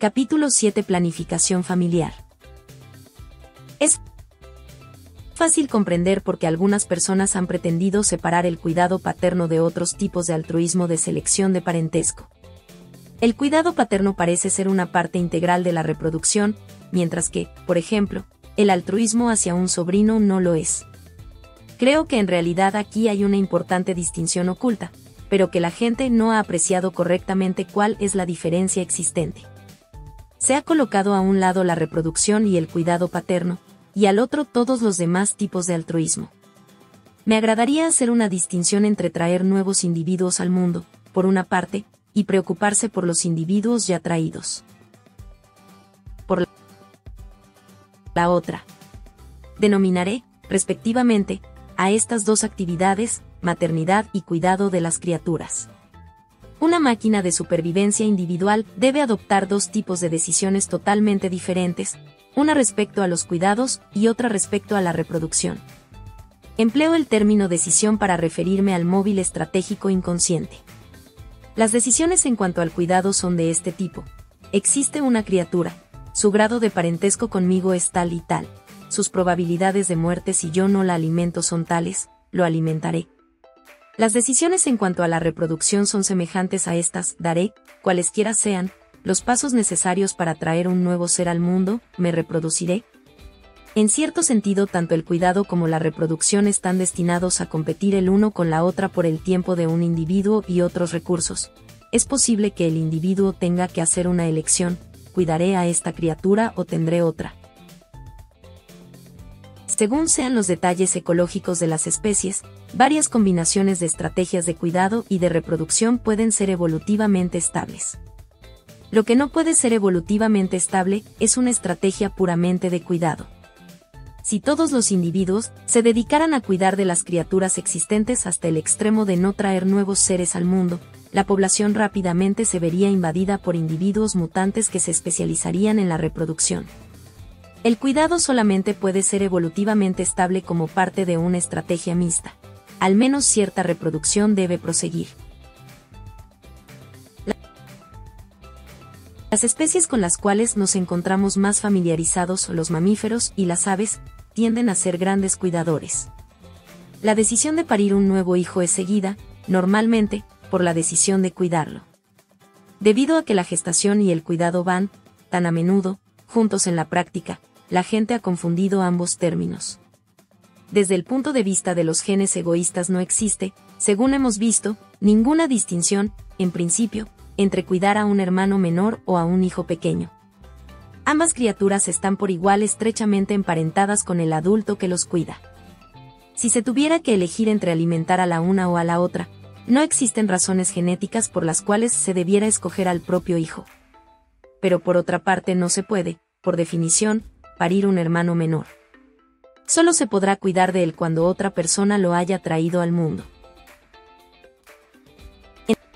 Capítulo 7 Planificación familiar. Es fácil comprender por qué algunas personas han pretendido separar el cuidado paterno de otros tipos de altruismo de selección de parentesco. El cuidado paterno parece ser una parte integral de la reproducción, mientras que, por ejemplo, el altruismo hacia un sobrino no lo es. Creo que en realidad aquí hay una importante distinción oculta, pero que la gente no ha apreciado correctamente cuál es la diferencia existente. Se ha colocado a un lado la reproducción y el cuidado paterno, y al otro todos los demás tipos de altruismo. Me agradaría hacer una distinción entre traer nuevos individuos al mundo, por una parte, y preocuparse por los individuos ya traídos. Por la otra. Denominaré, respectivamente, a estas dos actividades, maternidad y cuidado de las criaturas. Una máquina de supervivencia individual debe adoptar dos tipos de decisiones totalmente diferentes, una respecto a los cuidados y otra respecto a la reproducción. Empleo el término decisión para referirme al móvil estratégico inconsciente. Las decisiones en cuanto al cuidado son de este tipo. Existe una criatura, su grado de parentesco conmigo es tal y tal, sus probabilidades de muerte si yo no la alimento son tales, lo alimentaré. Las decisiones en cuanto a la reproducción son semejantes a estas, daré, cualesquiera sean, los pasos necesarios para traer un nuevo ser al mundo, me reproduciré. En cierto sentido, tanto el cuidado como la reproducción están destinados a competir el uno con la otra por el tiempo de un individuo y otros recursos. Es posible que el individuo tenga que hacer una elección, cuidaré a esta criatura o tendré otra. Según sean los detalles ecológicos de las especies, varias combinaciones de estrategias de cuidado y de reproducción pueden ser evolutivamente estables. Lo que no puede ser evolutivamente estable es una estrategia puramente de cuidado. Si todos los individuos se dedicaran a cuidar de las criaturas existentes hasta el extremo de no traer nuevos seres al mundo, la población rápidamente se vería invadida por individuos mutantes que se especializarían en la reproducción. El cuidado solamente puede ser evolutivamente estable como parte de una estrategia mixta. Al menos cierta reproducción debe proseguir. Las especies con las cuales nos encontramos más familiarizados, los mamíferos y las aves, tienden a ser grandes cuidadores. La decisión de parir un nuevo hijo es seguida, normalmente, por la decisión de cuidarlo. Debido a que la gestación y el cuidado van, tan a menudo, juntos en la práctica, la gente ha confundido ambos términos. Desde el punto de vista de los genes egoístas no existe, según hemos visto, ninguna distinción, en principio, entre cuidar a un hermano menor o a un hijo pequeño. Ambas criaturas están por igual estrechamente emparentadas con el adulto que los cuida. Si se tuviera que elegir entre alimentar a la una o a la otra, no existen razones genéticas por las cuales se debiera escoger al propio hijo. Pero por otra parte no se puede, por definición, parir un hermano menor. Solo se podrá cuidar de él cuando otra persona lo haya traído al mundo.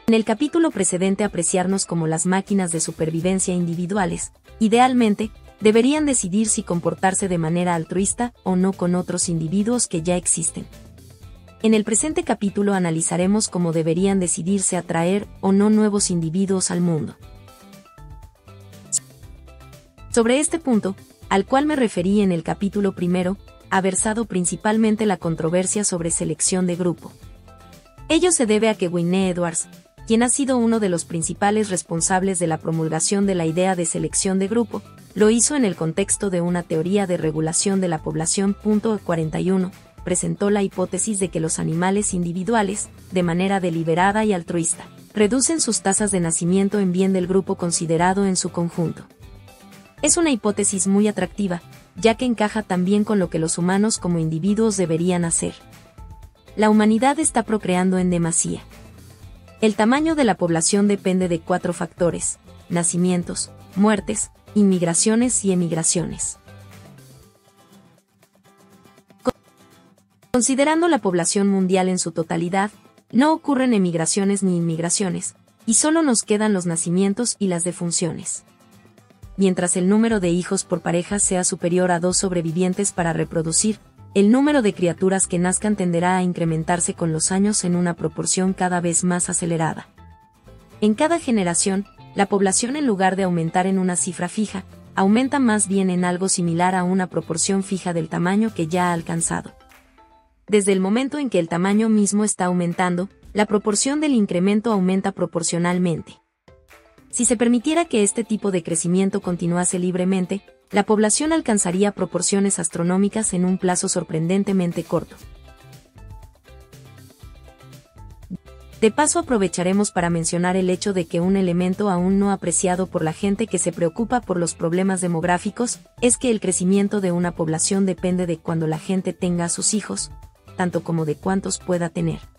En el capítulo precedente apreciarnos como las máquinas de supervivencia individuales, idealmente, deberían decidir si comportarse de manera altruista o no con otros individuos que ya existen. En el presente capítulo analizaremos cómo deberían decidirse atraer o no nuevos individuos al mundo. Sobre este punto, al cual me referí en el capítulo primero, ha versado principalmente la controversia sobre selección de grupo. Ello se debe a que Wynne Edwards, quien ha sido uno de los principales responsables de la promulgación de la idea de selección de grupo, lo hizo en el contexto de una teoría de regulación de la población. 41, presentó la hipótesis de que los animales individuales, de manera deliberada y altruista, reducen sus tasas de nacimiento en bien del grupo considerado en su conjunto. Es una hipótesis muy atractiva, ya que encaja también con lo que los humanos como individuos deberían hacer. La humanidad está procreando en demasía. El tamaño de la población depende de cuatro factores, nacimientos, muertes, inmigraciones y emigraciones. Considerando la población mundial en su totalidad, no ocurren emigraciones ni inmigraciones, y solo nos quedan los nacimientos y las defunciones. Mientras el número de hijos por pareja sea superior a dos sobrevivientes para reproducir, el número de criaturas que nazcan tenderá a incrementarse con los años en una proporción cada vez más acelerada. En cada generación, la población en lugar de aumentar en una cifra fija, aumenta más bien en algo similar a una proporción fija del tamaño que ya ha alcanzado. Desde el momento en que el tamaño mismo está aumentando, la proporción del incremento aumenta proporcionalmente. Si se permitiera que este tipo de crecimiento continuase libremente, la población alcanzaría proporciones astronómicas en un plazo sorprendentemente corto. De paso aprovecharemos para mencionar el hecho de que un elemento aún no apreciado por la gente que se preocupa por los problemas demográficos es que el crecimiento de una población depende de cuando la gente tenga a sus hijos, tanto como de cuántos pueda tener.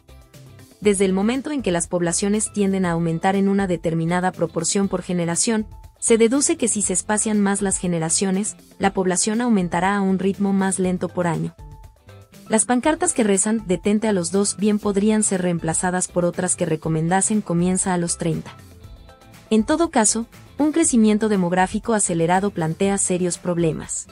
Desde el momento en que las poblaciones tienden a aumentar en una determinada proporción por generación, se deduce que si se espacian más las generaciones, la población aumentará a un ritmo más lento por año. Las pancartas que rezan detente a los dos bien podrían ser reemplazadas por otras que recomendasen comienza a los 30. En todo caso, un crecimiento demográfico acelerado plantea serios problemas.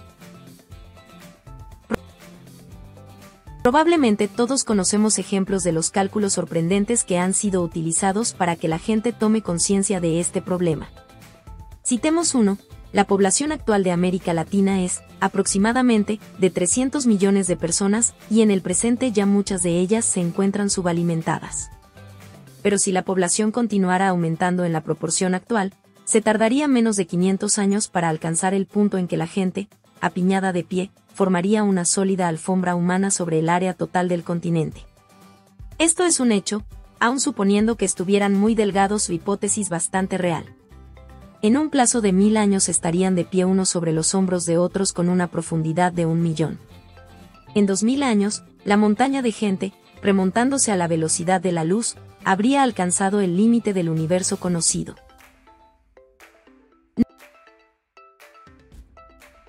Probablemente todos conocemos ejemplos de los cálculos sorprendentes que han sido utilizados para que la gente tome conciencia de este problema. Citemos uno, la población actual de América Latina es, aproximadamente, de 300 millones de personas, y en el presente ya muchas de ellas se encuentran subalimentadas. Pero si la población continuara aumentando en la proporción actual, se tardaría menos de 500 años para alcanzar el punto en que la gente, apiñada de pie, formaría una sólida alfombra humana sobre el área total del continente. Esto es un hecho, aun suponiendo que estuvieran muy delgados su hipótesis bastante real en un plazo de mil años estarían de pie unos sobre los hombros de otros con una profundidad de un millón. En dos mil años, la montaña de gente, remontándose a la velocidad de la luz, habría alcanzado el límite del universo conocido.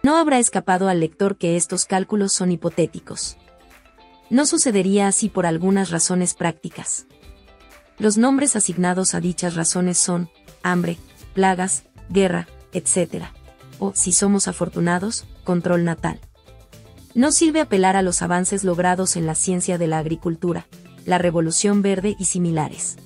No habrá escapado al lector que estos cálculos son hipotéticos. No sucedería así por algunas razones prácticas. Los nombres asignados a dichas razones son hambre, plagas, guerra, etc. O, si somos afortunados, control natal. No sirve apelar a los avances logrados en la ciencia de la agricultura, la revolución verde y similares.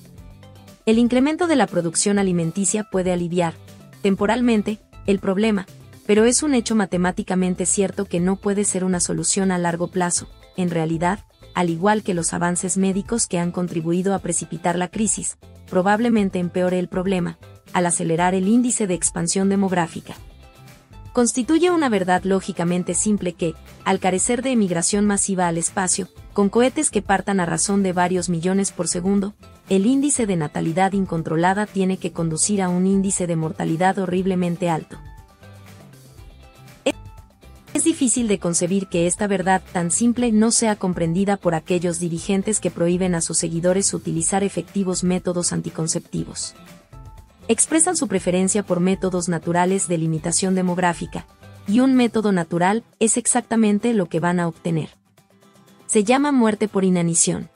El incremento de la producción alimenticia puede aliviar, temporalmente, el problema, pero es un hecho matemáticamente cierto que no puede ser una solución a largo plazo. En realidad, al igual que los avances médicos que han contribuido a precipitar la crisis, probablemente empeore el problema, al acelerar el índice de expansión demográfica. Constituye una verdad lógicamente simple que, al carecer de emigración masiva al espacio, con cohetes que partan a razón de varios millones por segundo, el índice de natalidad incontrolada tiene que conducir a un índice de mortalidad horriblemente alto. Es difícil de concebir que esta verdad tan simple no sea comprendida por aquellos dirigentes que prohíben a sus seguidores utilizar efectivos métodos anticonceptivos expresan su preferencia por métodos naturales de limitación demográfica, y un método natural es exactamente lo que van a obtener. Se llama muerte por inanición.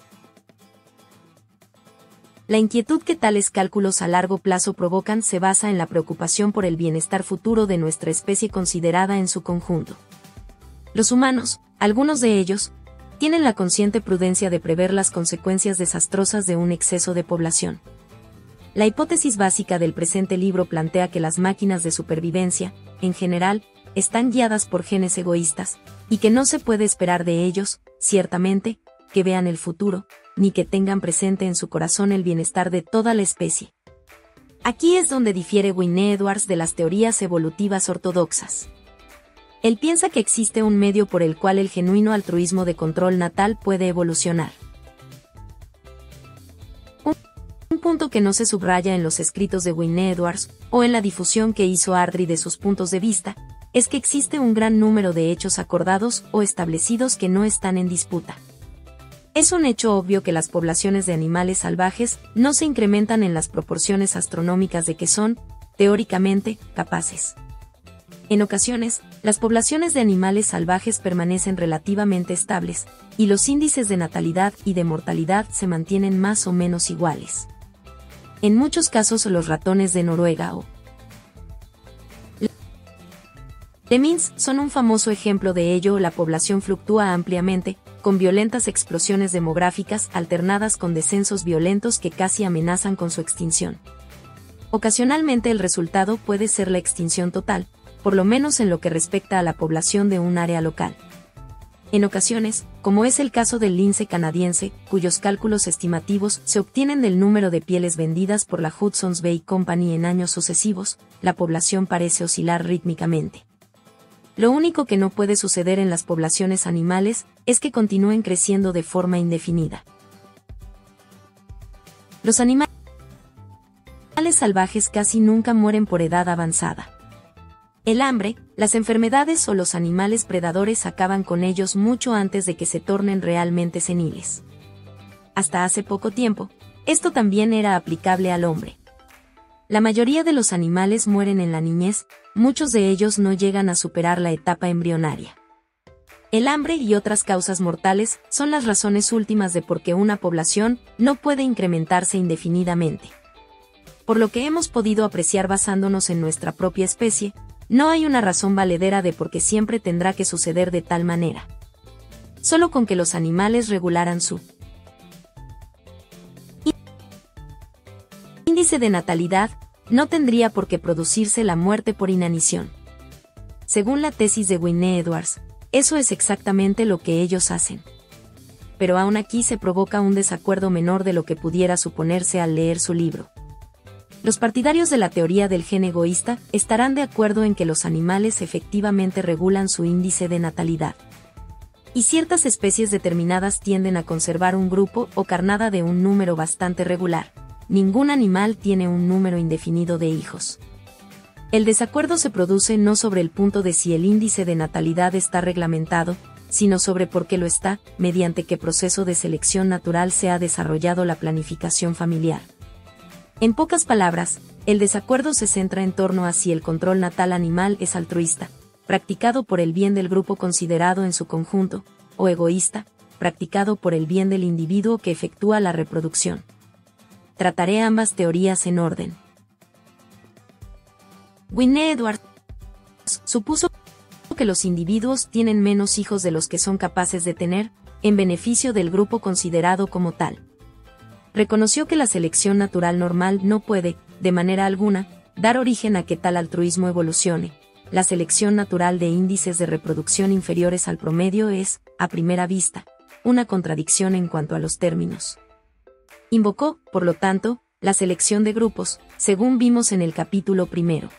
La inquietud que tales cálculos a largo plazo provocan se basa en la preocupación por el bienestar futuro de nuestra especie considerada en su conjunto. Los humanos, algunos de ellos, tienen la consciente prudencia de prever las consecuencias desastrosas de un exceso de población. La hipótesis básica del presente libro plantea que las máquinas de supervivencia, en general, están guiadas por genes egoístas, y que no se puede esperar de ellos, ciertamente, que vean el futuro, ni que tengan presente en su corazón el bienestar de toda la especie. Aquí es donde difiere Wynne Edwards de las teorías evolutivas ortodoxas. Él piensa que existe un medio por el cual el genuino altruismo de control natal puede evolucionar. punto que no se subraya en los escritos de Wynne Edwards, o en la difusión que hizo Ardry de sus puntos de vista, es que existe un gran número de hechos acordados o establecidos que no están en disputa. Es un hecho obvio que las poblaciones de animales salvajes no se incrementan en las proporciones astronómicas de que son, teóricamente, capaces. En ocasiones, las poblaciones de animales salvajes permanecen relativamente estables, y los índices de natalidad y de mortalidad se mantienen más o menos iguales en muchos casos los ratones de Noruega o Lemmings son un famoso ejemplo de ello. La población fluctúa ampliamente, con violentas explosiones demográficas alternadas con descensos violentos que casi amenazan con su extinción. Ocasionalmente el resultado puede ser la extinción total, por lo menos en lo que respecta a la población de un área local. En ocasiones, como es el caso del lince canadiense, cuyos cálculos estimativos se obtienen del número de pieles vendidas por la Hudson's Bay Company en años sucesivos, la población parece oscilar rítmicamente. Lo único que no puede suceder en las poblaciones animales es que continúen creciendo de forma indefinida. Los animales salvajes casi nunca mueren por edad avanzada. El hambre, las enfermedades o los animales predadores acaban con ellos mucho antes de que se tornen realmente seniles. Hasta hace poco tiempo, esto también era aplicable al hombre. La mayoría de los animales mueren en la niñez, muchos de ellos no llegan a superar la etapa embrionaria. El hambre y otras causas mortales son las razones últimas de por qué una población no puede incrementarse indefinidamente. Por lo que hemos podido apreciar basándonos en nuestra propia especie, no hay una razón valedera de por qué siempre tendrá que suceder de tal manera. Solo con que los animales regularan su índice de natalidad, no tendría por qué producirse la muerte por inanición. Según la tesis de Wynne Edwards, eso es exactamente lo que ellos hacen. Pero aún aquí se provoca un desacuerdo menor de lo que pudiera suponerse al leer su libro. Los partidarios de la teoría del gen egoísta estarán de acuerdo en que los animales efectivamente regulan su índice de natalidad. Y ciertas especies determinadas tienden a conservar un grupo o carnada de un número bastante regular. Ningún animal tiene un número indefinido de hijos. El desacuerdo se produce no sobre el punto de si el índice de natalidad está reglamentado, sino sobre por qué lo está, mediante qué proceso de selección natural se ha desarrollado la planificación familiar. En pocas palabras, el desacuerdo se centra en torno a si el control natal animal es altruista, practicado por el bien del grupo considerado en su conjunto, o egoísta, practicado por el bien del individuo que efectúa la reproducción. Trataré ambas teorías en orden. Winne Edwards supuso que los individuos tienen menos hijos de los que son capaces de tener, en beneficio del grupo considerado como tal reconoció que la selección natural normal no puede, de manera alguna, dar origen a que tal altruismo evolucione. La selección natural de índices de reproducción inferiores al promedio es, a primera vista, una contradicción en cuanto a los términos. Invocó, por lo tanto, la selección de grupos, según vimos en el capítulo primero.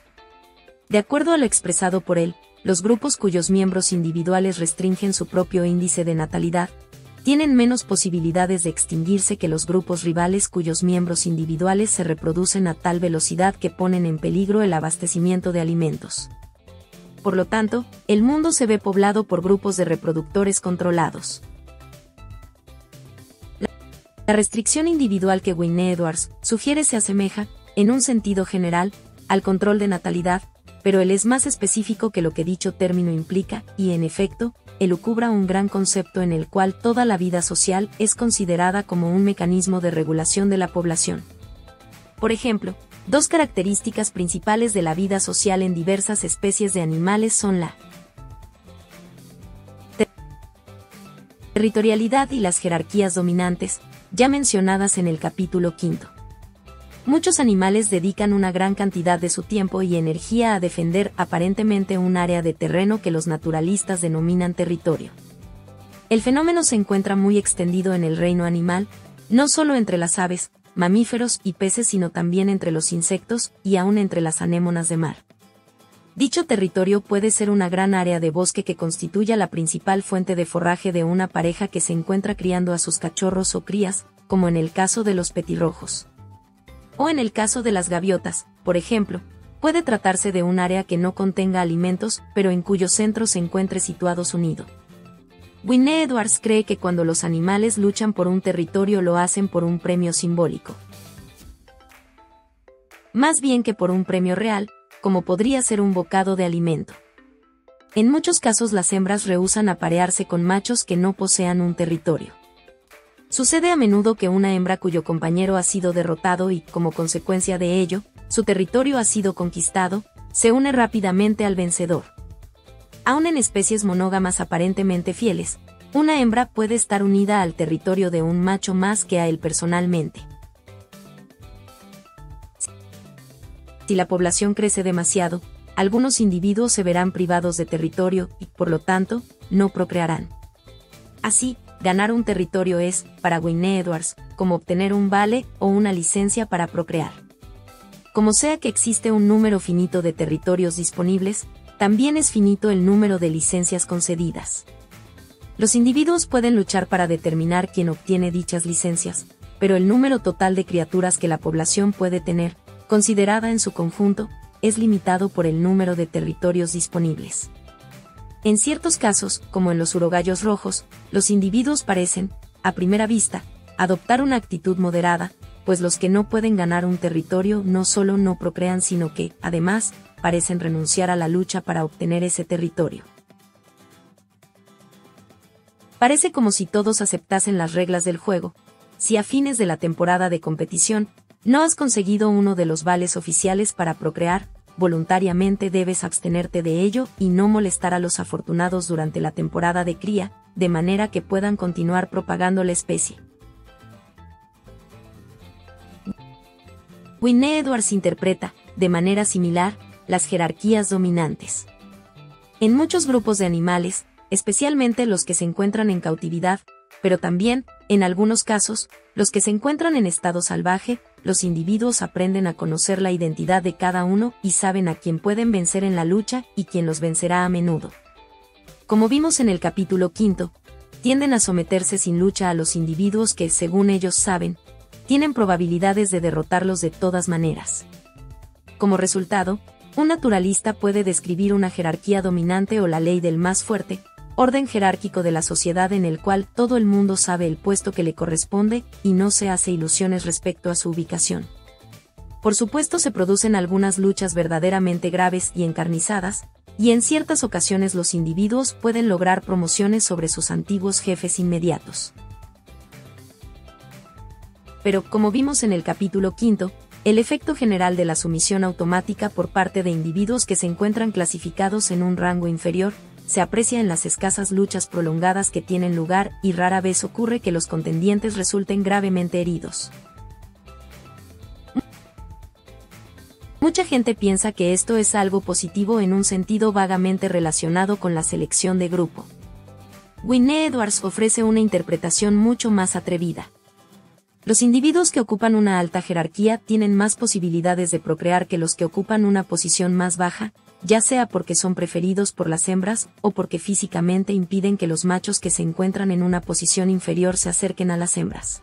De acuerdo a lo expresado por él, los grupos cuyos miembros individuales restringen su propio índice de natalidad, tienen menos posibilidades de extinguirse que los grupos rivales cuyos miembros individuales se reproducen a tal velocidad que ponen en peligro el abastecimiento de alimentos. Por lo tanto, el mundo se ve poblado por grupos de reproductores controlados. La restricción individual que Wynne Edwards sugiere se asemeja, en un sentido general, al control de natalidad, pero él es más específico que lo que dicho término implica, y en efecto, elucubra un gran concepto en el cual toda la vida social es considerada como un mecanismo de regulación de la población. Por ejemplo, dos características principales de la vida social en diversas especies de animales son la territorialidad y las jerarquías dominantes, ya mencionadas en el capítulo quinto. Muchos animales dedican una gran cantidad de su tiempo y energía a defender aparentemente un área de terreno que los naturalistas denominan territorio. El fenómeno se encuentra muy extendido en el reino animal, no solo entre las aves, mamíferos y peces, sino también entre los insectos y aún entre las anémonas de mar. Dicho territorio puede ser una gran área de bosque que constituya la principal fuente de forraje de una pareja que se encuentra criando a sus cachorros o crías, como en el caso de los petirrojos. O en el caso de las gaviotas, por ejemplo, puede tratarse de un área que no contenga alimentos, pero en cuyo centro se encuentre situado su nido. Winne Edwards cree que cuando los animales luchan por un territorio lo hacen por un premio simbólico. Más bien que por un premio real, como podría ser un bocado de alimento. En muchos casos las hembras rehúsan aparearse con machos que no posean un territorio. Sucede a menudo que una hembra cuyo compañero ha sido derrotado y, como consecuencia de ello, su territorio ha sido conquistado, se une rápidamente al vencedor. Aun en especies monógamas aparentemente fieles, una hembra puede estar unida al territorio de un macho más que a él personalmente. Si la población crece demasiado, algunos individuos se verán privados de territorio y, por lo tanto, no procrearán. Así, ganar un territorio es, para Wynne Edwards, como obtener un vale o una licencia para procrear. Como sea que existe un número finito de territorios disponibles, también es finito el número de licencias concedidas. Los individuos pueden luchar para determinar quién obtiene dichas licencias, pero el número total de criaturas que la población puede tener, considerada en su conjunto, es limitado por el número de territorios disponibles. En ciertos casos, como en los urogallos rojos, los individuos parecen, a primera vista, adoptar una actitud moderada, pues los que no pueden ganar un territorio no solo no procrean sino que, además, parecen renunciar a la lucha para obtener ese territorio. Parece como si todos aceptasen las reglas del juego. Si a fines de la temporada de competición, no has conseguido uno de los vales oficiales para procrear, voluntariamente debes abstenerte de ello y no molestar a los afortunados durante la temporada de cría, de manera que puedan continuar propagando la especie. Winne Edwards interpreta, de manera similar, las jerarquías dominantes. En muchos grupos de animales, especialmente los que se encuentran en cautividad, pero también, en algunos casos, los que se encuentran en estado salvaje, los individuos aprenden a conocer la identidad de cada uno y saben a quién pueden vencer en la lucha y quién los vencerá a menudo. Como vimos en el capítulo quinto, tienden a someterse sin lucha a los individuos que, según ellos saben, tienen probabilidades de derrotarlos de todas maneras. Como resultado, un naturalista puede describir una jerarquía dominante o la ley del más fuerte, orden jerárquico de la sociedad en el cual todo el mundo sabe el puesto que le corresponde y no se hace ilusiones respecto a su ubicación. Por supuesto se producen algunas luchas verdaderamente graves y encarnizadas, y en ciertas ocasiones los individuos pueden lograr promociones sobre sus antiguos jefes inmediatos pero como vimos en el capítulo quinto, el efecto general de la sumisión automática por parte de individuos que se encuentran clasificados en un rango inferior, se aprecia en las escasas luchas prolongadas que tienen lugar y rara vez ocurre que los contendientes resulten gravemente heridos. Mucha gente piensa que esto es algo positivo en un sentido vagamente relacionado con la selección de grupo. Winne Edwards ofrece una interpretación mucho más atrevida. Los individuos que ocupan una alta jerarquía tienen más posibilidades de procrear que los que ocupan una posición más baja, ya sea porque son preferidos por las hembras o porque físicamente impiden que los machos que se encuentran en una posición inferior se acerquen a las hembras.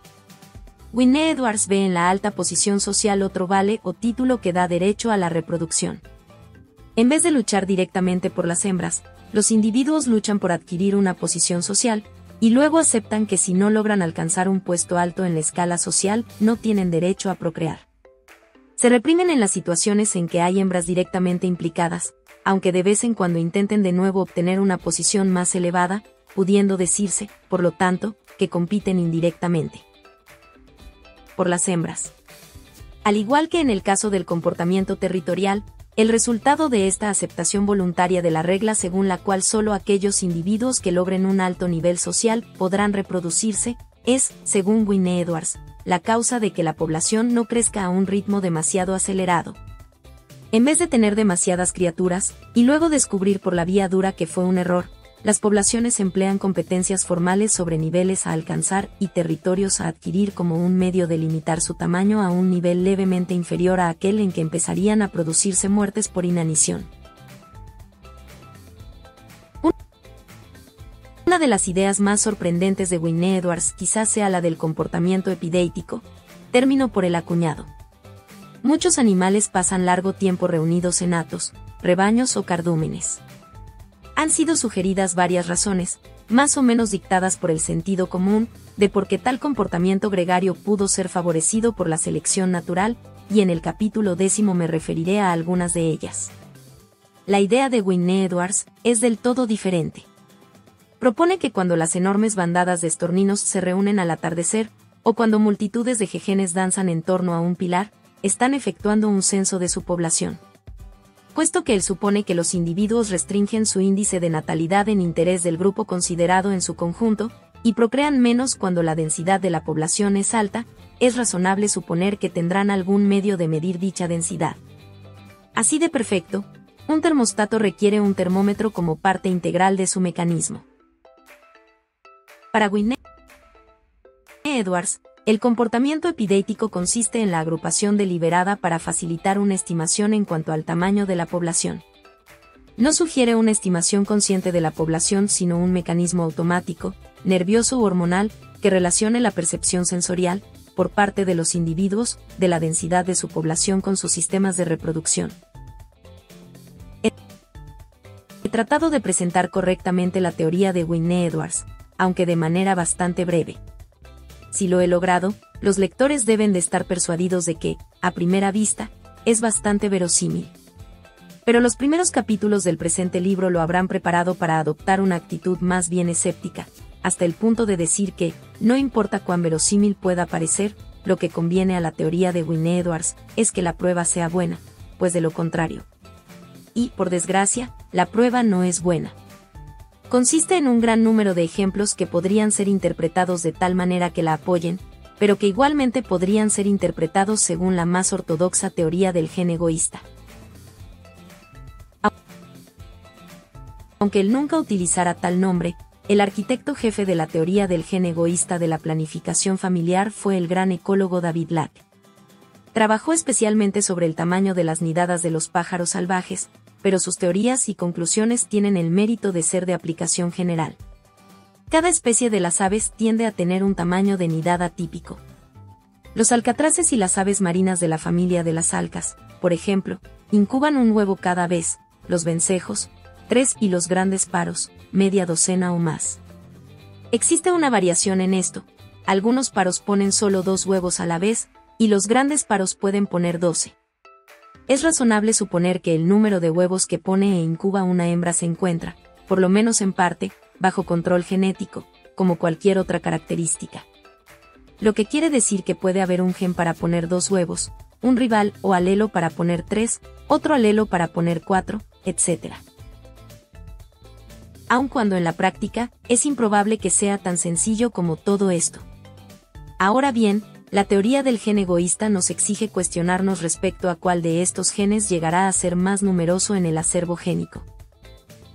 Winne Edwards ve en la alta posición social otro vale o título que da derecho a la reproducción. En vez de luchar directamente por las hembras, los individuos luchan por adquirir una posición social, y luego aceptan que si no logran alcanzar un puesto alto en la escala social, no tienen derecho a procrear. Se reprimen en las situaciones en que hay hembras directamente implicadas, aunque de vez en cuando intenten de nuevo obtener una posición más elevada, pudiendo decirse, por lo tanto, que compiten indirectamente. Por las hembras. Al igual que en el caso del comportamiento territorial, el resultado de esta aceptación voluntaria de la regla según la cual solo aquellos individuos que logren un alto nivel social podrán reproducirse, es, según Winne Edwards, la causa de que la población no crezca a un ritmo demasiado acelerado. En vez de tener demasiadas criaturas, y luego descubrir por la vía dura que fue un error, las poblaciones emplean competencias formales sobre niveles a alcanzar y territorios a adquirir como un medio de limitar su tamaño a un nivel levemente inferior a aquel en que empezarían a producirse muertes por inanición. Una de las ideas más sorprendentes de Wynne Edwards quizás sea la del comportamiento epidético, término por el acuñado. Muchos animales pasan largo tiempo reunidos en atos, rebaños o cardúmenes han sido sugeridas varias razones, más o menos dictadas por el sentido común, de por qué tal comportamiento gregario pudo ser favorecido por la selección natural, y en el capítulo décimo me referiré a algunas de ellas. La idea de Winne Edwards es del todo diferente. Propone que cuando las enormes bandadas de estorninos se reúnen al atardecer, o cuando multitudes de jejenes danzan en torno a un pilar, están efectuando un censo de su población puesto que él supone que los individuos restringen su índice de natalidad en interés del grupo considerado en su conjunto, y procrean menos cuando la densidad de la población es alta, es razonable suponer que tendrán algún medio de medir dicha densidad. Así de perfecto, un termostato requiere un termómetro como parte integral de su mecanismo. Para Winne Edwards, el comportamiento epidético consiste en la agrupación deliberada para facilitar una estimación en cuanto al tamaño de la población. No sugiere una estimación consciente de la población, sino un mecanismo automático, nervioso u hormonal, que relacione la percepción sensorial, por parte de los individuos, de la densidad de su población con sus sistemas de reproducción. He tratado de presentar correctamente la teoría de Winne Edwards, aunque de manera bastante breve. Si lo he logrado, los lectores deben de estar persuadidos de que, a primera vista, es bastante verosímil. Pero los primeros capítulos del presente libro lo habrán preparado para adoptar una actitud más bien escéptica, hasta el punto de decir que, no importa cuán verosímil pueda parecer, lo que conviene a la teoría de Winne Edwards es que la prueba sea buena, pues de lo contrario. Y, por desgracia, la prueba no es buena. Consiste en un gran número de ejemplos que podrían ser interpretados de tal manera que la apoyen, pero que igualmente podrían ser interpretados según la más ortodoxa teoría del gen egoísta. Aunque él nunca utilizara tal nombre, el arquitecto jefe de la teoría del gen egoísta de la planificación familiar fue el gran ecólogo David Lack. Trabajó especialmente sobre el tamaño de las nidadas de los pájaros salvajes, pero sus teorías y conclusiones tienen el mérito de ser de aplicación general. Cada especie de las aves tiende a tener un tamaño de nidada típico. Los alcatraces y las aves marinas de la familia de las alcas, por ejemplo, incuban un huevo cada vez, los vencejos, tres y los grandes paros, media docena o más. Existe una variación en esto, algunos paros ponen solo dos huevos a la vez, y los grandes paros pueden poner doce. Es razonable suponer que el número de huevos que pone e incuba una hembra se encuentra, por lo menos en parte, bajo control genético, como cualquier otra característica. Lo que quiere decir que puede haber un gen para poner dos huevos, un rival o alelo para poner tres, otro alelo para poner cuatro, etc aun cuando en la práctica, es improbable que sea tan sencillo como todo esto. Ahora bien, la teoría del gen egoísta nos exige cuestionarnos respecto a cuál de estos genes llegará a ser más numeroso en el acervo génico.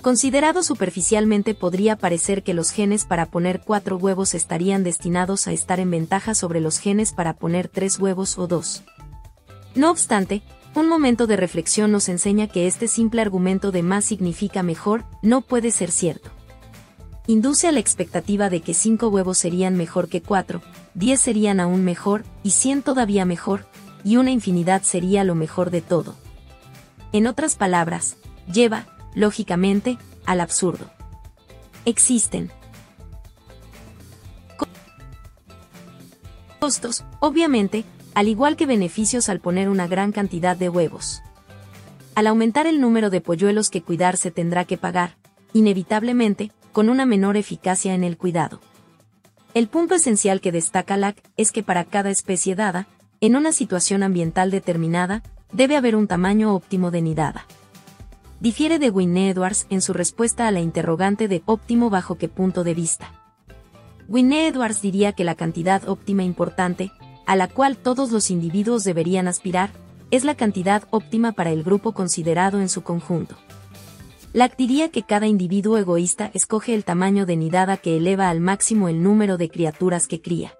Considerado superficialmente podría parecer que los genes para poner cuatro huevos estarían destinados a estar en ventaja sobre los genes para poner tres huevos o dos. No obstante, un momento de reflexión nos enseña que este simple argumento de más significa mejor no puede ser cierto. Induce a la expectativa de que 5 huevos serían mejor que 4, 10 serían aún mejor, y 100 todavía mejor, y una infinidad sería lo mejor de todo. En otras palabras, lleva, lógicamente, al absurdo. Existen costos, obviamente, al igual que beneficios al poner una gran cantidad de huevos. Al aumentar el número de polluelos que cuidar se tendrá que pagar, inevitablemente, con una menor eficacia en el cuidado. El punto esencial que destaca LAC es que para cada especie dada, en una situación ambiental determinada, debe haber un tamaño óptimo de nidada. Difiere de Winne Edwards en su respuesta a la interrogante de óptimo bajo qué punto de vista. Winne Edwards diría que la cantidad óptima importante a la cual todos los individuos deberían aspirar, es la cantidad óptima para el grupo considerado en su conjunto. Lack diría que cada individuo egoísta escoge el tamaño de nidada que eleva al máximo el número de criaturas que cría.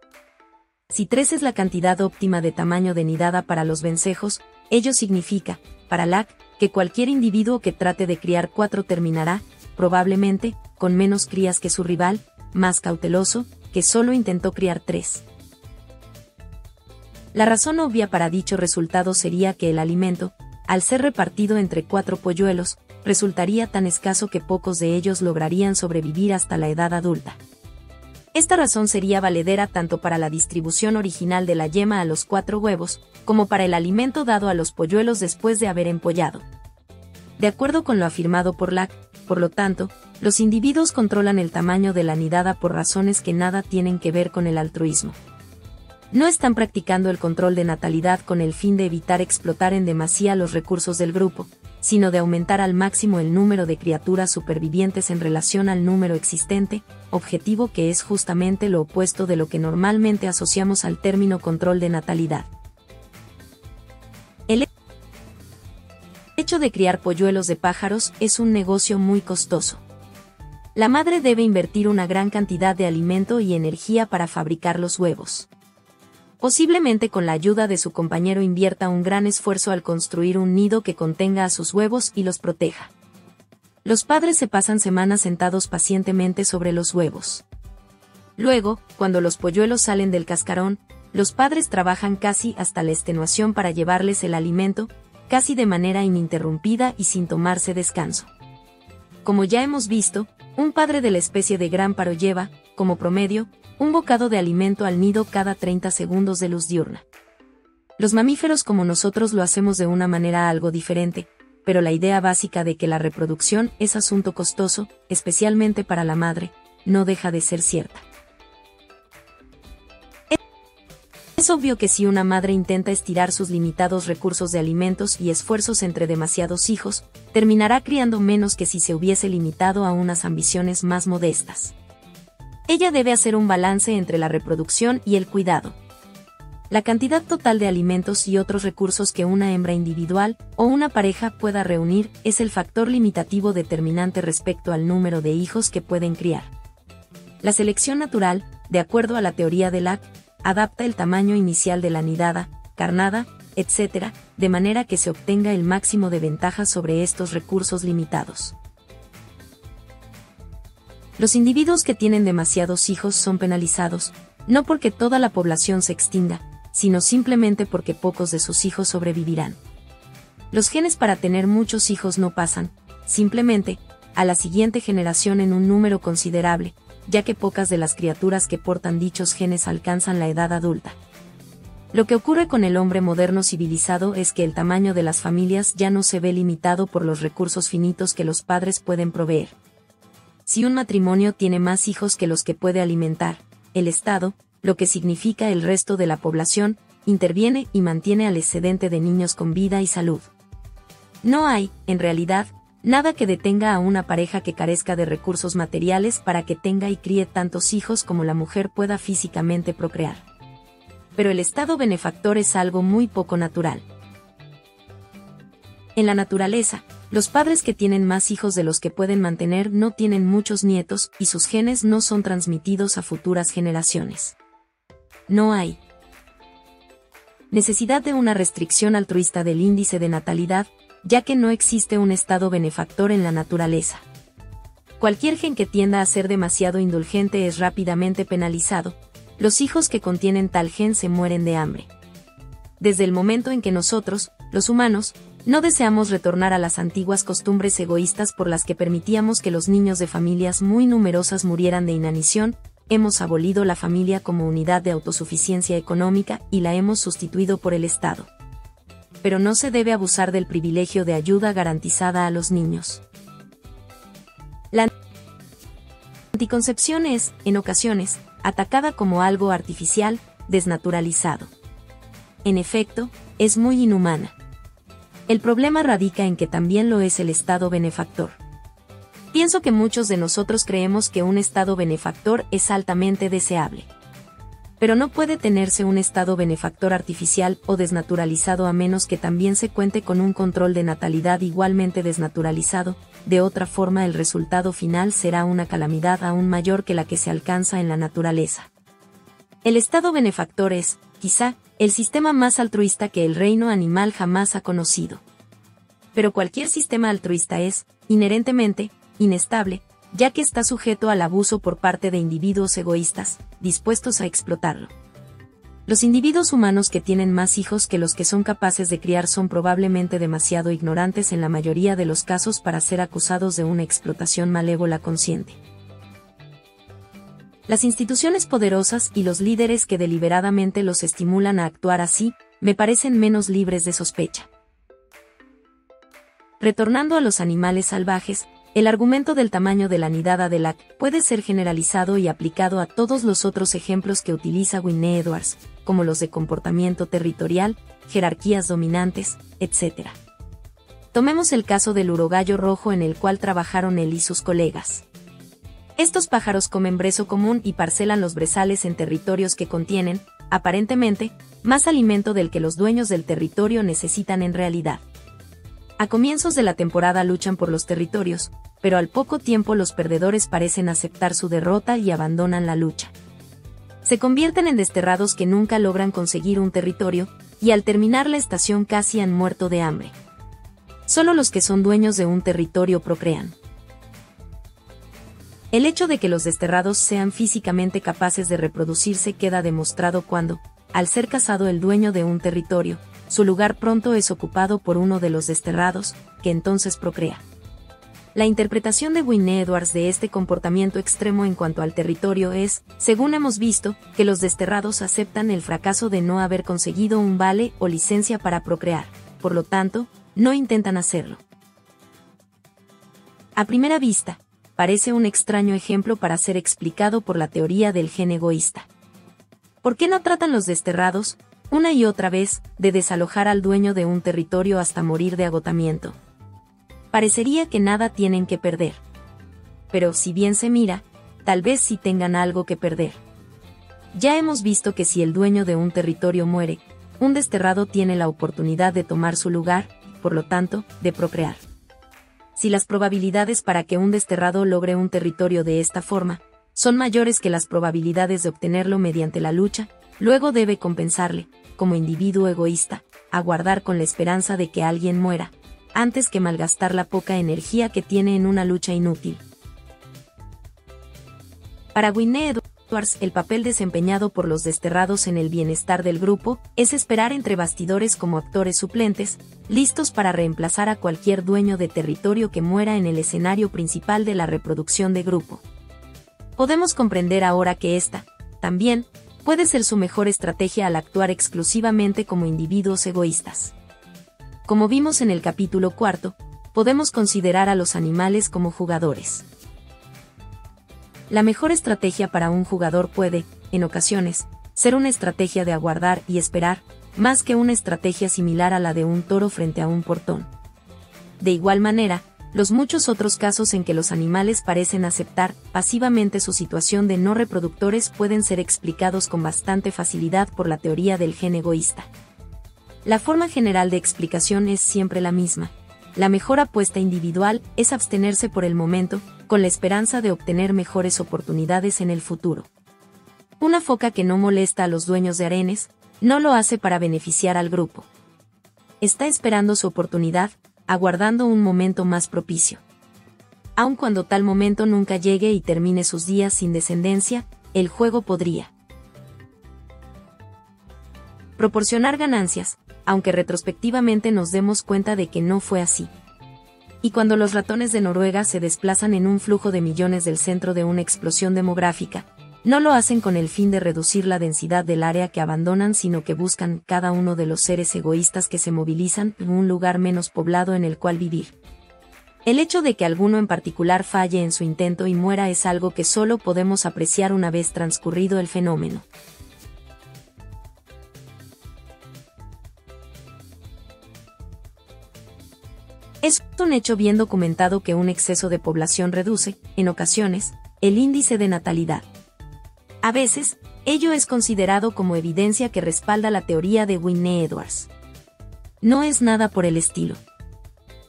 Si 3 es la cantidad óptima de tamaño de nidada para los vencejos, ello significa, para Lack, que cualquier individuo que trate de criar 4 terminará, probablemente, con menos crías que su rival, más cauteloso, que solo intentó criar 3. La razón obvia para dicho resultado sería que el alimento, al ser repartido entre cuatro polluelos, resultaría tan escaso que pocos de ellos lograrían sobrevivir hasta la edad adulta. Esta razón sería valedera tanto para la distribución original de la yema a los cuatro huevos, como para el alimento dado a los polluelos después de haber empollado. De acuerdo con lo afirmado por Lack, por lo tanto, los individuos controlan el tamaño de la nidada por razones que nada tienen que ver con el altruismo no están practicando el control de natalidad con el fin de evitar explotar en demasía los recursos del grupo, sino de aumentar al máximo el número de criaturas supervivientes en relación al número existente, objetivo que es justamente lo opuesto de lo que normalmente asociamos al término control de natalidad. El hecho de criar polluelos de pájaros es un negocio muy costoso. La madre debe invertir una gran cantidad de alimento y energía para fabricar los huevos. Posiblemente con la ayuda de su compañero invierta un gran esfuerzo al construir un nido que contenga a sus huevos y los proteja. Los padres se pasan semanas sentados pacientemente sobre los huevos. Luego, cuando los polluelos salen del cascarón, los padres trabajan casi hasta la extenuación para llevarles el alimento, casi de manera ininterrumpida y sin tomarse descanso. Como ya hemos visto, un padre de la especie de gran paro lleva, como promedio, un bocado de alimento al nido cada 30 segundos de luz diurna. Los mamíferos como nosotros lo hacemos de una manera algo diferente, pero la idea básica de que la reproducción es asunto costoso, especialmente para la madre, no deja de ser cierta. Es obvio que si una madre intenta estirar sus limitados recursos de alimentos y esfuerzos entre demasiados hijos, terminará criando menos que si se hubiese limitado a unas ambiciones más modestas. Ella debe hacer un balance entre la reproducción y el cuidado. La cantidad total de alimentos y otros recursos que una hembra individual o una pareja pueda reunir es el factor limitativo determinante respecto al número de hijos que pueden criar. La selección natural, de acuerdo a la teoría de Lack, adapta el tamaño inicial de la nidada, carnada, etc., de manera que se obtenga el máximo de ventaja sobre estos recursos limitados. Los individuos que tienen demasiados hijos son penalizados, no porque toda la población se extinga, sino simplemente porque pocos de sus hijos sobrevivirán. Los genes para tener muchos hijos no pasan, simplemente, a la siguiente generación en un número considerable, ya que pocas de las criaturas que portan dichos genes alcanzan la edad adulta. Lo que ocurre con el hombre moderno civilizado es que el tamaño de las familias ya no se ve limitado por los recursos finitos que los padres pueden proveer. Si un matrimonio tiene más hijos que los que puede alimentar, el Estado, lo que significa el resto de la población, interviene y mantiene al excedente de niños con vida y salud. No hay, en realidad, Nada que detenga a una pareja que carezca de recursos materiales para que tenga y críe tantos hijos como la mujer pueda físicamente procrear. Pero el estado benefactor es algo muy poco natural. En la naturaleza, los padres que tienen más hijos de los que pueden mantener no tienen muchos nietos y sus genes no son transmitidos a futuras generaciones. No hay necesidad de una restricción altruista del índice de natalidad, ya que no existe un estado benefactor en la naturaleza. Cualquier gen que tienda a ser demasiado indulgente es rápidamente penalizado, los hijos que contienen tal gen se mueren de hambre. Desde el momento en que nosotros, los humanos, no deseamos retornar a las antiguas costumbres egoístas por las que permitíamos que los niños de familias muy numerosas murieran de inanición, hemos abolido la familia como unidad de autosuficiencia económica y la hemos sustituido por el Estado pero no se debe abusar del privilegio de ayuda garantizada a los niños. La anticoncepción es, en ocasiones, atacada como algo artificial, desnaturalizado. En efecto, es muy inhumana. El problema radica en que también lo es el Estado benefactor. Pienso que muchos de nosotros creemos que un Estado benefactor es altamente deseable pero no puede tenerse un estado benefactor artificial o desnaturalizado a menos que también se cuente con un control de natalidad igualmente desnaturalizado, de otra forma el resultado final será una calamidad aún mayor que la que se alcanza en la naturaleza. El estado benefactor es, quizá, el sistema más altruista que el reino animal jamás ha conocido. Pero cualquier sistema altruista es, inherentemente, inestable, ya que está sujeto al abuso por parte de individuos egoístas, dispuestos a explotarlo. Los individuos humanos que tienen más hijos que los que son capaces de criar son probablemente demasiado ignorantes en la mayoría de los casos para ser acusados de una explotación malévola consciente. Las instituciones poderosas y los líderes que deliberadamente los estimulan a actuar así, me parecen menos libres de sospecha. Retornando a los animales salvajes, el argumento del tamaño de la nidada de LAC puede ser generalizado y aplicado a todos los otros ejemplos que utiliza Winne Edwards, como los de comportamiento territorial, jerarquías dominantes, etc. Tomemos el caso del urogallo rojo en el cual trabajaron él y sus colegas. Estos pájaros comen brezo común y parcelan los brezales en territorios que contienen, aparentemente, más alimento del que los dueños del territorio necesitan en realidad. A comienzos de la temporada luchan por los territorios, pero al poco tiempo los perdedores parecen aceptar su derrota y abandonan la lucha. Se convierten en desterrados que nunca logran conseguir un territorio, y al terminar la estación casi han muerto de hambre. Solo los que son dueños de un territorio procrean. El hecho de que los desterrados sean físicamente capaces de reproducirse queda demostrado cuando, al ser casado el dueño de un territorio, su lugar pronto es ocupado por uno de los desterrados, que entonces procrea. La interpretación de Wynne Edwards de este comportamiento extremo en cuanto al territorio es, según hemos visto, que los desterrados aceptan el fracaso de no haber conseguido un vale o licencia para procrear, por lo tanto, no intentan hacerlo. A primera vista, parece un extraño ejemplo para ser explicado por la teoría del gen egoísta. ¿Por qué no tratan los desterrados, una y otra vez, de desalojar al dueño de un territorio hasta morir de agotamiento? Parecería que nada tienen que perder. Pero si bien se mira, tal vez sí tengan algo que perder. Ya hemos visto que si el dueño de un territorio muere, un desterrado tiene la oportunidad de tomar su lugar, por lo tanto, de procrear. Si las probabilidades para que un desterrado logre un territorio de esta forma son mayores que las probabilidades de obtenerlo mediante la lucha, luego debe compensarle, como individuo egoísta, aguardar con la esperanza de que alguien muera, antes que malgastar la poca energía que tiene en una lucha inútil. Para El papel desempeñado por los desterrados en el bienestar del grupo es esperar entre bastidores como actores suplentes, listos para reemplazar a cualquier dueño de territorio que muera en el escenario principal de la reproducción de grupo. Podemos comprender ahora que esta, también, puede ser su mejor estrategia al actuar exclusivamente como individuos egoístas. Como vimos en el capítulo cuarto, podemos considerar a los animales como jugadores. La mejor estrategia para un jugador puede, en ocasiones, ser una estrategia de aguardar y esperar, más que una estrategia similar a la de un toro frente a un portón. De igual manera, los muchos otros casos en que los animales parecen aceptar pasivamente su situación de no reproductores pueden ser explicados con bastante facilidad por la teoría del gen egoísta. La forma general de explicación es siempre la misma. La mejor apuesta individual es abstenerse por el momento, con la esperanza de obtener mejores oportunidades en el futuro. Una foca que no molesta a los dueños de arenes, no lo hace para beneficiar al grupo. Está esperando su oportunidad, aguardando un momento más propicio. Aun cuando tal momento nunca llegue y termine sus días sin descendencia, el juego podría proporcionar ganancias, aunque retrospectivamente nos demos cuenta de que no fue así y cuando los ratones de Noruega se desplazan en un flujo de millones del centro de una explosión demográfica, no lo hacen con el fin de reducir la densidad del área que abandonan, sino que buscan cada uno de los seres egoístas que se movilizan en un lugar menos poblado en el cual vivir. El hecho de que alguno en particular falle en su intento y muera es algo que solo podemos apreciar una vez transcurrido el fenómeno. Es un hecho bien documentado que un exceso de población reduce, en ocasiones, el índice de natalidad. A veces, ello es considerado como evidencia que respalda la teoría de Winne Edwards. No es nada por el estilo.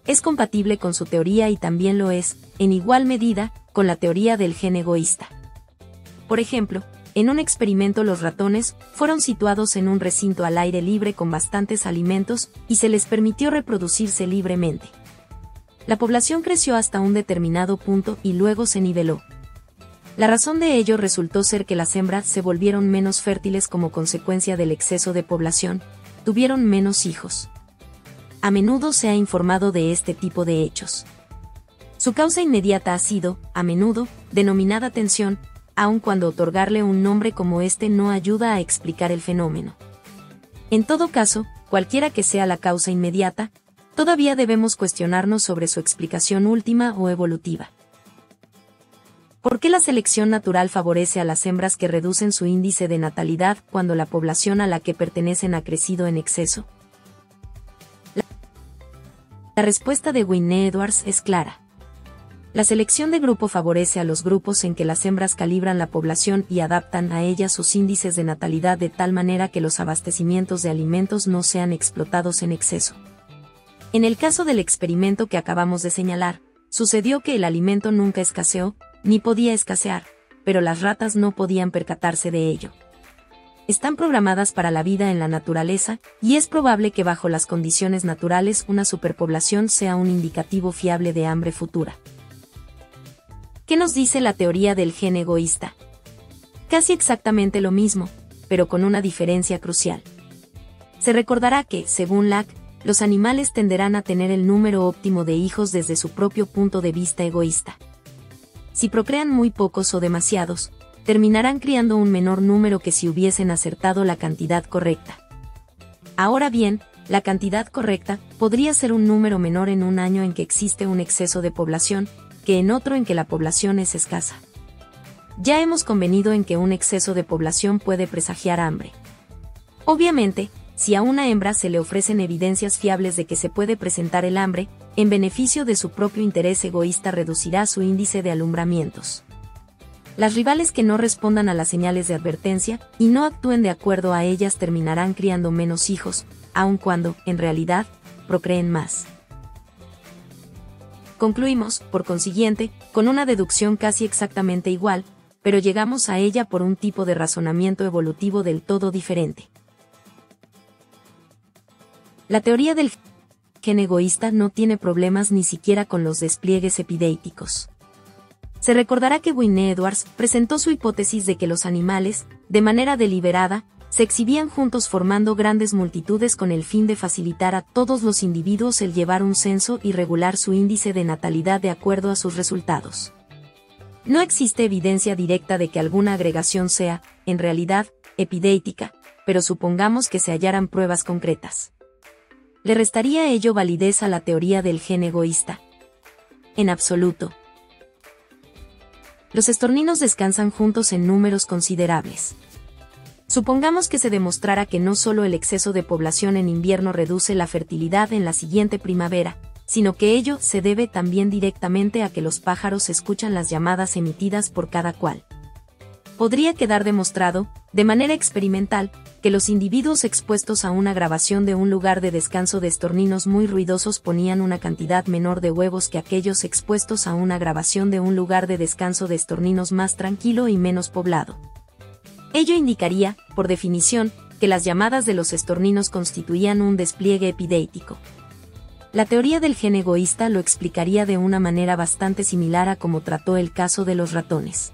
Es compatible con su teoría y también lo es, en igual medida, con la teoría del gen egoísta. Por ejemplo, en un experimento los ratones fueron situados en un recinto al aire libre con bastantes alimentos y se les permitió reproducirse libremente. La población creció hasta un determinado punto y luego se niveló. La razón de ello resultó ser que las hembras se volvieron menos fértiles como consecuencia del exceso de población, tuvieron menos hijos. A menudo se ha informado de este tipo de hechos. Su causa inmediata ha sido, a menudo, denominada tensión, aun cuando otorgarle un nombre como este no ayuda a explicar el fenómeno. En todo caso, cualquiera que sea la causa inmediata, todavía debemos cuestionarnos sobre su explicación última o evolutiva. ¿Por qué la selección natural favorece a las hembras que reducen su índice de natalidad cuando la población a la que pertenecen ha crecido en exceso? La respuesta de Wynne Edwards es clara. La selección de grupo favorece a los grupos en que las hembras calibran la población y adaptan a ella sus índices de natalidad de tal manera que los abastecimientos de alimentos no sean explotados en exceso. En el caso del experimento que acabamos de señalar, sucedió que el alimento nunca escaseó, ni podía escasear, pero las ratas no podían percatarse de ello. Están programadas para la vida en la naturaleza, y es probable que bajo las condiciones naturales una superpoblación sea un indicativo fiable de hambre futura. ¿Qué nos dice la teoría del gen egoísta? Casi exactamente lo mismo, pero con una diferencia crucial. Se recordará que, según Lack, los animales tenderán a tener el número óptimo de hijos desde su propio punto de vista egoísta. Si procrean muy pocos o demasiados, terminarán criando un menor número que si hubiesen acertado la cantidad correcta. Ahora bien, la cantidad correcta podría ser un número menor en un año en que existe un exceso de población, que en otro en que la población es escasa. Ya hemos convenido en que un exceso de población puede presagiar hambre. Obviamente, si a una hembra se le ofrecen evidencias fiables de que se puede presentar el hambre, en beneficio de su propio interés egoísta reducirá su índice de alumbramientos. Las rivales que no respondan a las señales de advertencia y no actúen de acuerdo a ellas terminarán criando menos hijos, aun cuando, en realidad, procreen más. Concluimos, por consiguiente, con una deducción casi exactamente igual, pero llegamos a ella por un tipo de razonamiento evolutivo del todo diferente. La teoría del gen egoísta no tiene problemas ni siquiera con los despliegues epidéticos. Se recordará que Wynne Edwards presentó su hipótesis de que los animales, de manera deliberada, se exhibían juntos formando grandes multitudes con el fin de facilitar a todos los individuos el llevar un censo y regular su índice de natalidad de acuerdo a sus resultados. No existe evidencia directa de que alguna agregación sea, en realidad, epidética, pero supongamos que se hallaran pruebas concretas le restaría ello validez a la teoría del gen egoísta. En absoluto. Los estorninos descansan juntos en números considerables. Supongamos que se demostrara que no solo el exceso de población en invierno reduce la fertilidad en la siguiente primavera, sino que ello se debe también directamente a que los pájaros escuchan las llamadas emitidas por cada cual podría quedar demostrado, de manera experimental, que los individuos expuestos a una grabación de un lugar de descanso de estorninos muy ruidosos ponían una cantidad menor de huevos que aquellos expuestos a una grabación de un lugar de descanso de estorninos más tranquilo y menos poblado. Ello indicaría, por definición, que las llamadas de los estorninos constituían un despliegue epidético. La teoría del gen egoísta lo explicaría de una manera bastante similar a como trató el caso de los ratones.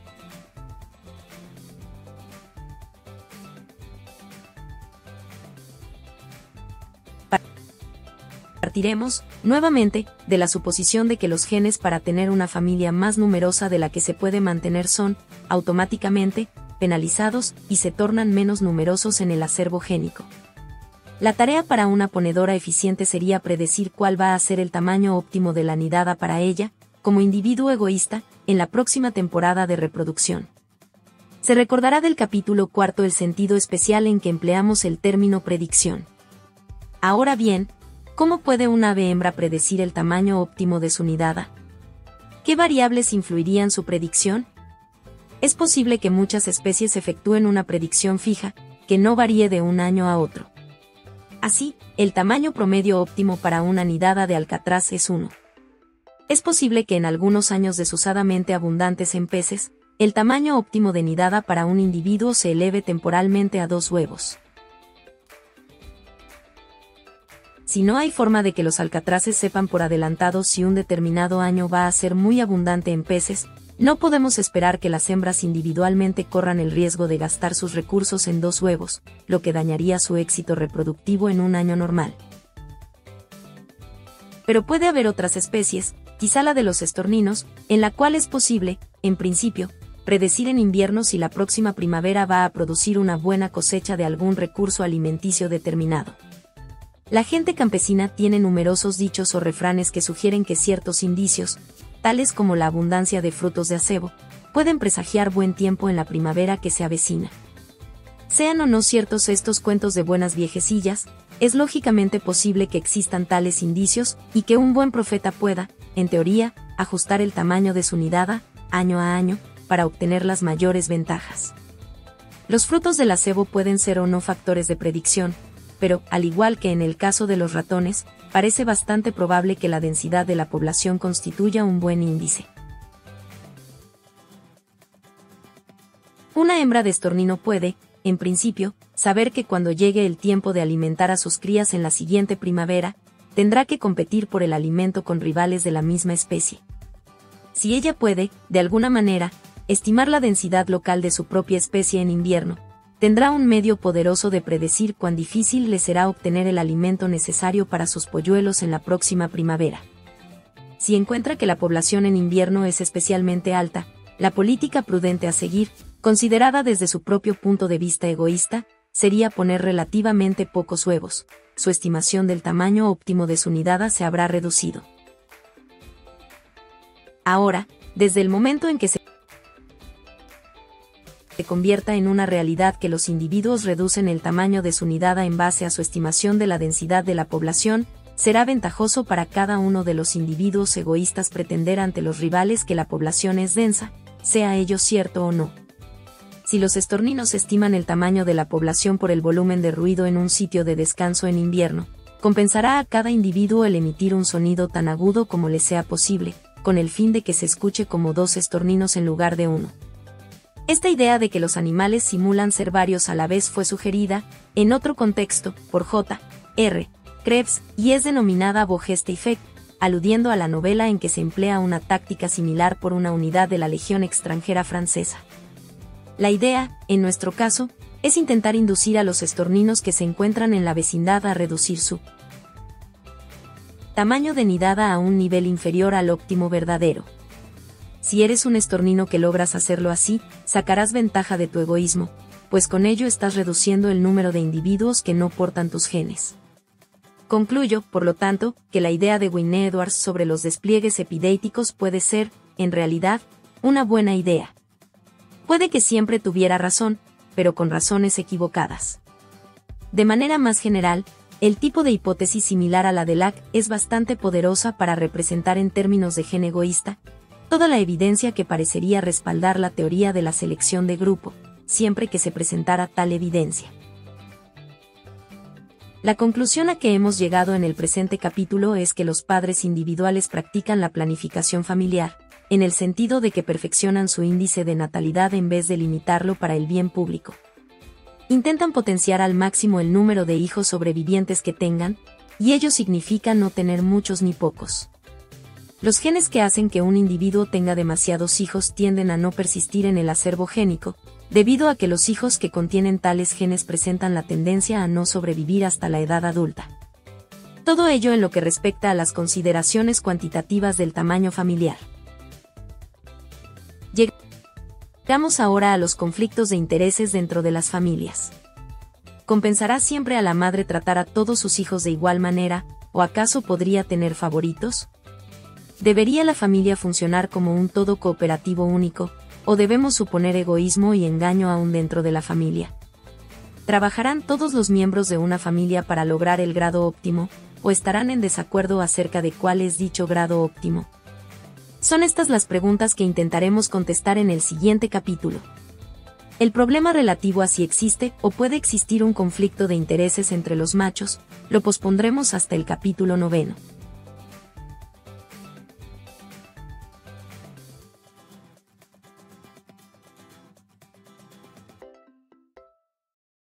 Partiremos, nuevamente, de la suposición de que los genes para tener una familia más numerosa de la que se puede mantener son, automáticamente, penalizados y se tornan menos numerosos en el acervo génico. La tarea para una ponedora eficiente sería predecir cuál va a ser el tamaño óptimo de la nidada para ella, como individuo egoísta, en la próxima temporada de reproducción. Se recordará del capítulo cuarto el sentido especial en que empleamos el término predicción. Ahora bien, ¿Cómo puede una ave hembra predecir el tamaño óptimo de su nidada? ¿Qué variables influirían su predicción? Es posible que muchas especies efectúen una predicción fija, que no varíe de un año a otro. Así, el tamaño promedio óptimo para una nidada de alcatraz es 1. Es posible que en algunos años desusadamente abundantes en peces, el tamaño óptimo de nidada para un individuo se eleve temporalmente a dos huevos. Si no hay forma de que los alcatraces sepan por adelantado si un determinado año va a ser muy abundante en peces, no podemos esperar que las hembras individualmente corran el riesgo de gastar sus recursos en dos huevos, lo que dañaría su éxito reproductivo en un año normal. Pero puede haber otras especies, quizá la de los estorninos, en la cual es posible, en principio, predecir en invierno si la próxima primavera va a producir una buena cosecha de algún recurso alimenticio determinado. La gente campesina tiene numerosos dichos o refranes que sugieren que ciertos indicios, tales como la abundancia de frutos de acebo, pueden presagiar buen tiempo en la primavera que se avecina. Sean o no ciertos estos cuentos de buenas viejecillas, es lógicamente posible que existan tales indicios y que un buen profeta pueda, en teoría, ajustar el tamaño de su nidada, año a año, para obtener las mayores ventajas. Los frutos del acebo pueden ser o no factores de predicción, pero, al igual que en el caso de los ratones, parece bastante probable que la densidad de la población constituya un buen índice. Una hembra de estornino puede, en principio, saber que cuando llegue el tiempo de alimentar a sus crías en la siguiente primavera, tendrá que competir por el alimento con rivales de la misma especie. Si ella puede, de alguna manera, estimar la densidad local de su propia especie en invierno, tendrá un medio poderoso de predecir cuán difícil le será obtener el alimento necesario para sus polluelos en la próxima primavera. Si encuentra que la población en invierno es especialmente alta, la política prudente a seguir, considerada desde su propio punto de vista egoísta, sería poner relativamente pocos huevos. Su estimación del tamaño óptimo de su nidada se habrá reducido. Ahora, desde el momento en que se se convierta en una realidad que los individuos reducen el tamaño de su nidada en base a su estimación de la densidad de la población, será ventajoso para cada uno de los individuos egoístas pretender ante los rivales que la población es densa, sea ello cierto o no. Si los estorninos estiman el tamaño de la población por el volumen de ruido en un sitio de descanso en invierno, compensará a cada individuo el emitir un sonido tan agudo como le sea posible, con el fin de que se escuche como dos estorninos en lugar de uno. Esta idea de que los animales simulan ser varios a la vez fue sugerida, en otro contexto, por J. R. Krebs, y es denominada Bogeste Effect, aludiendo a la novela en que se emplea una táctica similar por una unidad de la Legión extranjera francesa. La idea, en nuestro caso, es intentar inducir a los estorninos que se encuentran en la vecindad a reducir su tamaño de nidada a un nivel inferior al óptimo verdadero. Si eres un estornino que logras hacerlo así, sacarás ventaja de tu egoísmo, pues con ello estás reduciendo el número de individuos que no portan tus genes. Concluyo, por lo tanto, que la idea de Wynne Edwards sobre los despliegues epidéticos puede ser, en realidad, una buena idea. Puede que siempre tuviera razón, pero con razones equivocadas. De manera más general, el tipo de hipótesis similar a la de Lack es bastante poderosa para representar en términos de gen egoísta toda la evidencia que parecería respaldar la teoría de la selección de grupo, siempre que se presentara tal evidencia. La conclusión a que hemos llegado en el presente capítulo es que los padres individuales practican la planificación familiar, en el sentido de que perfeccionan su índice de natalidad en vez de limitarlo para el bien público intentan potenciar al máximo el número de hijos sobrevivientes que tengan, y ello significa no tener muchos ni pocos. Los genes que hacen que un individuo tenga demasiados hijos tienden a no persistir en el acervo génico, debido a que los hijos que contienen tales genes presentan la tendencia a no sobrevivir hasta la edad adulta. Todo ello en lo que respecta a las consideraciones cuantitativas del tamaño familiar. Llegamos ahora a los conflictos de intereses dentro de las familias. ¿Compensará siempre a la madre tratar a todos sus hijos de igual manera, o acaso podría tener favoritos? ¿Debería la familia funcionar como un todo cooperativo único, o debemos suponer egoísmo y engaño aún dentro de la familia? ¿Trabajarán todos los miembros de una familia para lograr el grado óptimo, o estarán en desacuerdo acerca de cuál es dicho grado óptimo? Son estas las preguntas que intentaremos contestar en el siguiente capítulo. El problema relativo a si existe o puede existir un conflicto de intereses entre los machos, lo pospondremos hasta el capítulo noveno.